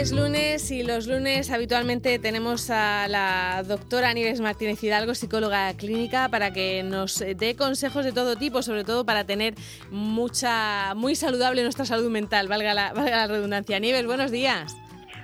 es lunes y los lunes habitualmente tenemos a la doctora Nieves Martínez Hidalgo, psicóloga clínica, para que nos dé consejos de todo tipo, sobre todo para tener mucha, muy saludable nuestra salud mental, valga la, redundancia. Nieves, buenos días.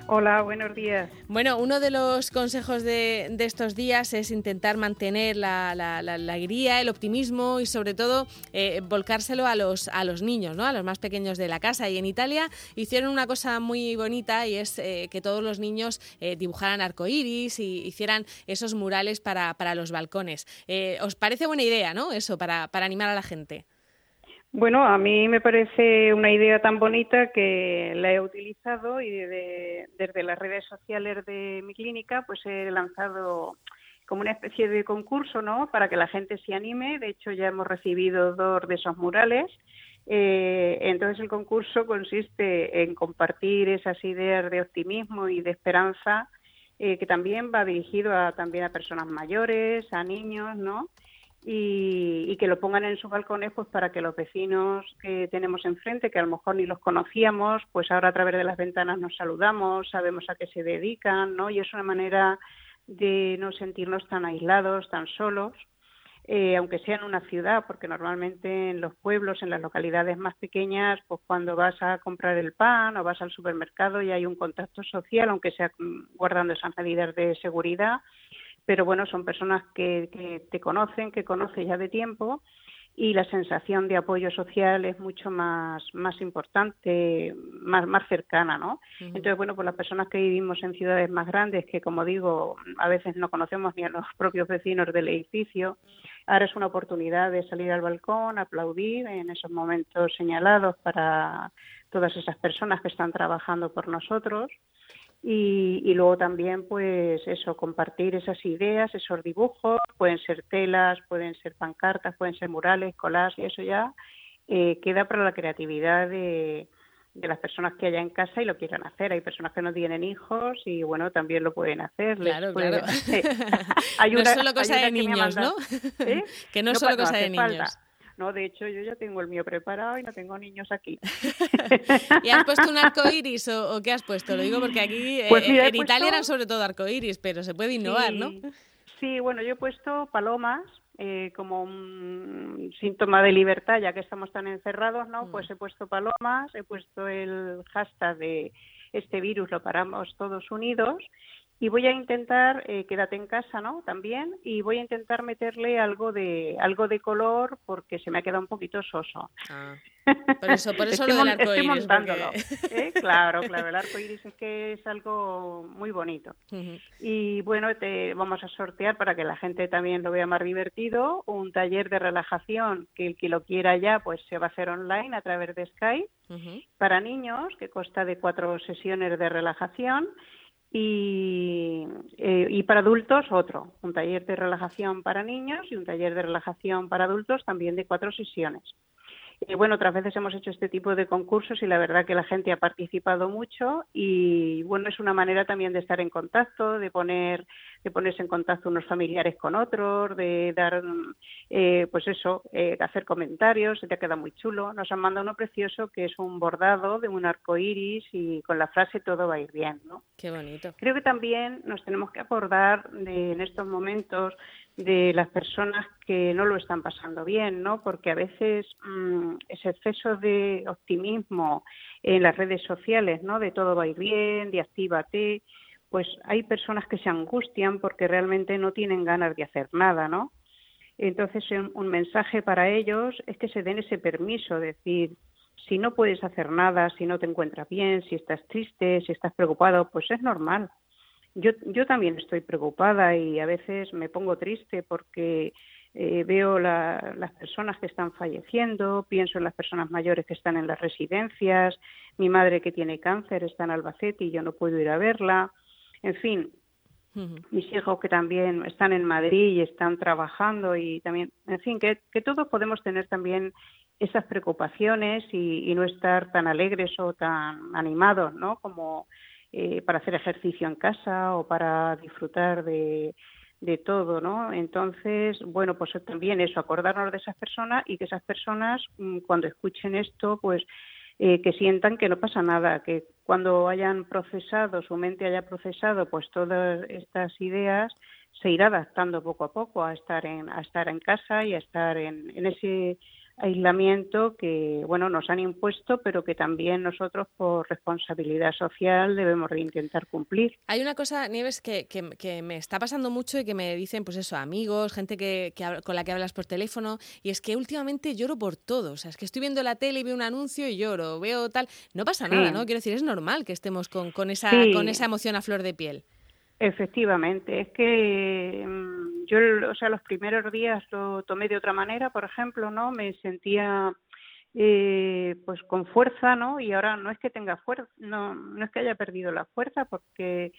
Hola, buenos días. Bueno, uno de los consejos de, estos días es intentar mantener la, alegría, el optimismo y sobre todo eh, volcárselo a los, a los niños, ¿no? a los más pequeños de la casa. Y en Italia hicieron una cosa muy bonita y es eh, que todos los niños eh, dibujaran arcoíris y hicieran esos murales para, los balcones. ¿Os parece buena idea, no? Eso, para animar a la gente. Bueno, a mí me parece una idea tan bonita que la he utilizado y desde las redes sociales de mi clínica pues he lanzado como una especie de concurso, ¿no? Para que la gente se anime. De hecho, ya hemos recibido dos de esos murales. Eh, entonces, el concurso consiste en compartir esas ideas de optimismo y de esperanza, eh, que también va dirigido a, también a personas mayores, a niños, ¿no? Y, que lo pongan en sus balcones pues para que los vecinos que tenemos enfrente, que a lo mejor ni los conocíamos, pues ahora a través de las ventanas nos saludamos, sabemos a qué se dedican, ¿no? Y es una manera de no sentirnos tan aislados, tan solos, eh, aunque sea en una ciudad, porque normalmente en los pueblos, en las localidades más pequeñas, pues cuando vas a comprar el pan o vas al supermercado y hay un contacto social, aunque sea guardando esas medidas de seguridad, pero bueno, son personas que, te conocen, que conoces ya de tiempo y la sensación de apoyo social es mucho más, más importante, más, más cercana, ¿no? Entonces, bueno, pues las personas que vivimos en ciudades más grandes, que como digo, a veces no conocemos ni a los propios vecinos del edificio, ahora es una oportunidad de salir al balcón, aplaudir en esos momentos señalados para todas esas personas que están trabajando por nosotros y, luego también, pues eso, compartir esas ideas, esos dibujos, pueden ser telas, pueden ser pancartas, pueden ser murales, collages, y eso ya eh, queda para la creatividad de, las personas que haya en casa y lo quieran hacer. Hay personas que no tienen hijos y bueno, también lo pueden hacer. Claro, claro. hay una, no es solo cosa de niños, ¿no? ¿Eh? que no, es solo cosa de niños. No, de hecho, yo ya tengo el mío preparado y no tengo niños aquí. ¿Y has puesto un arco iris o, qué has puesto? Lo digo porque aquí pues eh, en Italia eran sobre todo arco iris, pero se puede innovar, ¿no? Sí, bueno, yo he puesto palomas eh, como un síntoma de libertad, ya que estamos tan encerrados, ¿no? Pues mm. he puesto palomas, he puesto el hashtag de este virus lo paramos todos unidos y voy a intentar eh, quédate en casa no también y voy a intentar meterle algo de algo de color porque se me ha quedado un poquito soso. Ah, por eso por eso lo del arco iris montándolo. ¿eh? claro claro el arco iris es que es algo muy bonito. Y bueno te vamos a sortear para que la gente también lo vea más divertido un taller de relajación que el que lo quiera ya pues se va a hacer online a través de Skype para niños que consta de cuatro sesiones de relajación y, eh, y para adultos otro, un taller de relajación para niños y un taller de relajación para adultos también de cuatro sesiones. Bueno, otras veces hemos hecho este tipo de concursos y la verdad que la gente ha participado mucho y bueno, es una manera también de estar en contacto, de poner, de ponerse en contacto unos familiares con otros, de dar, eh, pues eso, eh, hacer comentarios, se te queda muy chulo. Nos han mandado uno precioso que es un bordado de un arco iris y con la frase todo va a ir bien, ¿no? Qué bonito. Creo que también nos tenemos que acordar de, en estos momentos de las personas que no lo están pasando bien, ¿no? Porque a veces mm, ese exceso de optimismo en las redes sociales, ¿no? De todo va a ir bien, de actívate, pues hay personas que se angustian porque realmente no tienen ganas de hacer nada, ¿no? Entonces, un mensaje para ellos es que se den ese permiso, decir, si no puedes hacer nada, si no te encuentras bien, si estás triste, si estás preocupado, pues es normal yo, yo también estoy preocupada y a veces me pongo triste porque eh, veo las personas que están falleciendo, pienso en las personas mayores que están en las residencias, mi madre que tiene cáncer está en Albacete y yo no puedo ir a verla, en fin, mis hijos que también están en Madrid y están trabajando y también, en fin, que, que todos podemos tener también esas preocupaciones y, y, no estar tan alegres o tan animados, ¿no? Como eh, para hacer ejercicio en casa o para disfrutar de, de todo, ¿no? Entonces, bueno, pues también eso, acordarnos de esas personas y que esas personas, mm, cuando escuchen esto, pues eh, que sientan que no pasa nada, que cuando hayan procesado, su mente haya procesado pues todas estas ideas, se irá adaptando poco a poco a estar en, a estar en casa y a estar en, en ese aislamiento que bueno nos han impuesto pero que también nosotros por responsabilidad social debemos de intentar cumplir. Hay una cosa Nieves que, que, me está pasando mucho y que me dicen pues eso amigos gente que, con la que hablas por teléfono y es que últimamente lloro por todo. O sea es que estoy viendo la tele y veo un anuncio y lloro veo tal. No pasa nada no quiero decir es normal que estemos con, con esa con esa emoción a flor de piel. Efectivamente, es que mm, yo, o sea, los primeros días lo tomé de otra manera, por ejemplo, ¿no? Me sentía eh, pues con fuerza, ¿no? Y ahora no es que tenga fuerza, no, no es que haya perdido la fuerza porque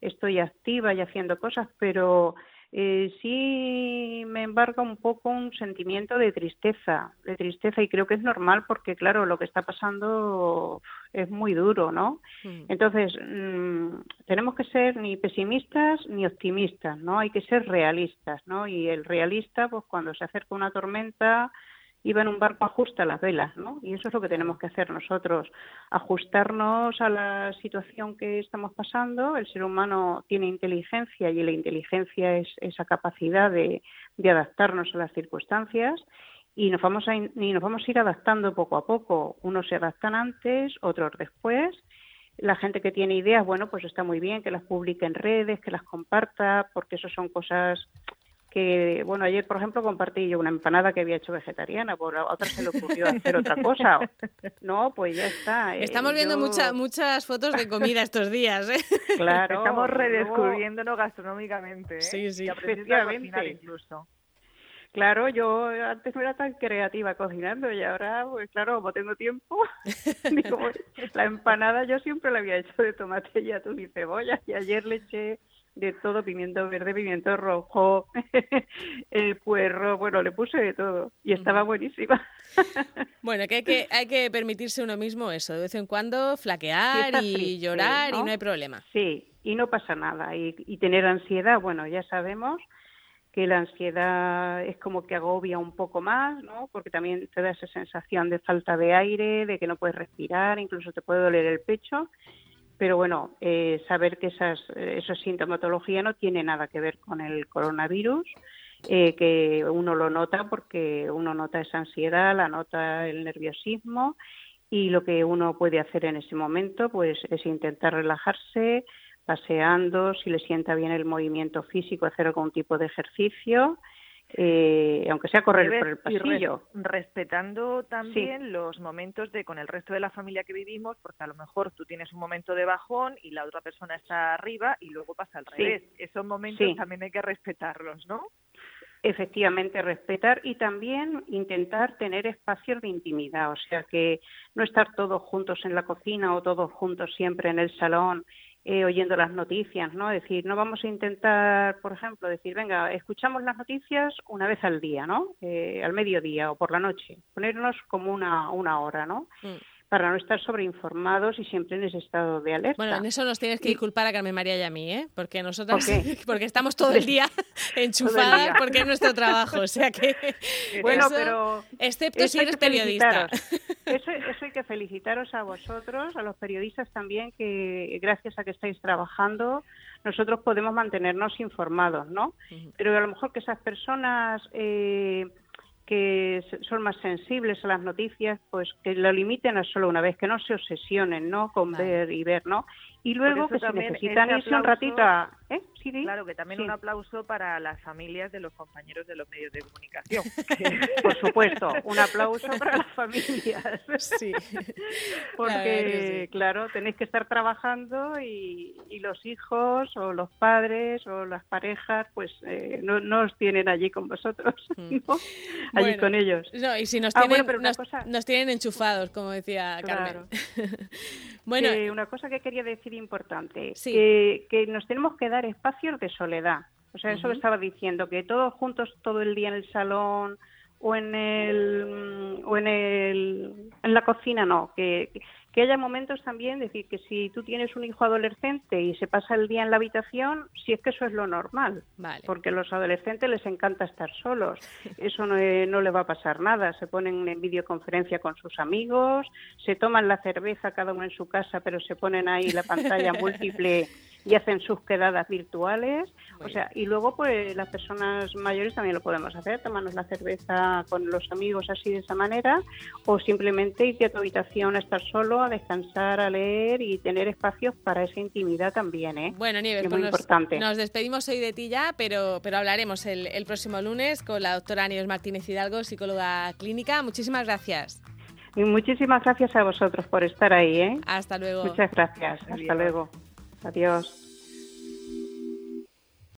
estoy activa y haciendo cosas, pero eh, sí me embarga un poco un sentimiento de tristeza, de tristeza y creo que es normal porque claro, lo que está pasando es muy duro, ¿no? Mm. Entonces, mm, tenemos que ser ni pesimistas ni optimistas, ¿no? Hay que ser realistas, ¿no? Y el realista, pues cuando se acerca una tormenta, iba en un barco ajusta las velas, ¿no? Y eso es lo que tenemos que hacer nosotros, ajustarnos a la situación que estamos pasando. El ser humano tiene inteligencia y la inteligencia es esa capacidad de, adaptarnos a las circunstancias y nos vamos a y nos vamos a ir adaptando poco a poco. Unos se adaptan antes, otros después. La gente que tiene ideas, bueno, pues está muy bien que las publique en redes, que las comparta, porque eso son cosas que, bueno, ayer, por ejemplo, compartí yo una empanada que había hecho vegetariana, por a otra se le ocurrió hacer otra cosa. No, pues ya está. Eh, Estamos viendo muchas muchas fotos de comida estos días, ¿eh? Claro. Estamos redescubriéndonos gastronómicamente, ¿eh? Sí, sí. efectivamente. incluso. Claro, yo antes no era tan creativa cocinando y ahora, pues claro, como tengo tiempo, digo, la empanada yo siempre la había hecho de tomate y atún y cebolla y ayer le eché de todo, pimiento verde, pimiento rojo, el puerro, bueno, le puse de todo y estaba buenísima. bueno, que hay, que hay que permitirse uno mismo eso, de vez en cuando flaquear y, llorar y no hay problema. Sí, y no pasa nada. Y, y tener ansiedad, bueno, ya sabemos que la ansiedad es como que agobia un poco más, ¿no? Porque también te da esa sensación de falta de aire, de que no puedes respirar, incluso te puede doler el pecho pero bueno, eh, saber que esas, esa sintomatología no tiene nada que ver con el coronavirus, eh, que uno lo nota porque uno nota esa ansiedad, la nota el nerviosismo y lo que uno puede hacer en ese momento pues es intentar relajarse, paseando, si le sienta bien el movimiento físico, hacer algún tipo de ejercicio eh, aunque sea correr por el pasillo. respetando también los momentos de con el resto de la familia que vivimos, porque a lo mejor tú tienes un momento de bajón y la otra persona está arriba y luego pasa al revés. Esos momentos también hay que respetarlos, ¿no? Efectivamente, respetar y también intentar tener espacios de intimidad, o sea que no estar todos juntos en la cocina o todos juntos siempre en el salón eh, oyendo las noticias, ¿no? Es decir, no vamos a intentar, por ejemplo, decir, venga, escuchamos las noticias una vez al día, ¿no? Eh, al mediodía o por la noche, ponernos como una, una hora, ¿no? Mm para no estar sobreinformados y siempre en ese estado de alerta. Bueno, en eso nos tienes que disculpar a Carmen María y a mí, ¿eh? Porque nosotros, porque estamos todo el día enchufadas porque es nuestro trabajo, o sea que... Bueno, pero... Excepto si eres periodista. Eso, eso hay que felicitaros a vosotros, a los periodistas también, que gracias a que estáis trabajando, nosotros podemos mantenernos informados, ¿no? Pero a lo mejor que esas personas... Eh, que son más sensibles a las noticias, pues que lo limiten a solo una vez, que no se obsesionen, ¿no? Con ver y ver, ¿no? Y luego que si necesitan irse un ratito a... ¿eh? claro, que también un aplauso para las familias de los compañeros de los medios de comunicación. Por supuesto, un aplauso para las familias. Sí. Porque, claro, tenéis que estar trabajando y, los hijos o los padres o las parejas, pues eh, no, no, os tienen allí con vosotros, mm. allí con ellos. No, y si nos, ah, tienen, nos, tienen enchufados, como decía Carmen. bueno, una cosa que quería decir importante, que, que, nos tenemos que dar espacios de soledad. O sea, eso que estaba diciendo, que todos juntos todo el día en el salón o en el o en el en la cocina no, que, que haya momentos también, decir que si tú tienes un hijo adolescente y se pasa el día en la habitación, si es que eso es lo normal, porque a los adolescentes les encanta estar solos, eso no, no le va a pasar nada, se ponen en videoconferencia con sus amigos, se toman la cerveza cada uno en su casa, pero se ponen ahí la pantalla múltiple y hacen sus quedadas virtuales. o sea, y luego pues las personas mayores también lo podemos hacer, tomarnos la cerveza con los amigos así de esa manera o simplemente irte a tu habitación a estar solo, a descansar, a leer y tener espacios para esa intimidad también, ¿eh? Bueno, Nieves, es pues muy nos, importante. nos despedimos hoy de ti ya, pero, pero hablaremos el, el próximo lunes con la doctora Nieves Martínez Hidalgo, psicóloga clínica. Muchísimas gracias. Y muchísimas gracias a vosotros por estar ahí, ¿eh? Hasta luego. Muchas gracias. Hasta luego. Adiós.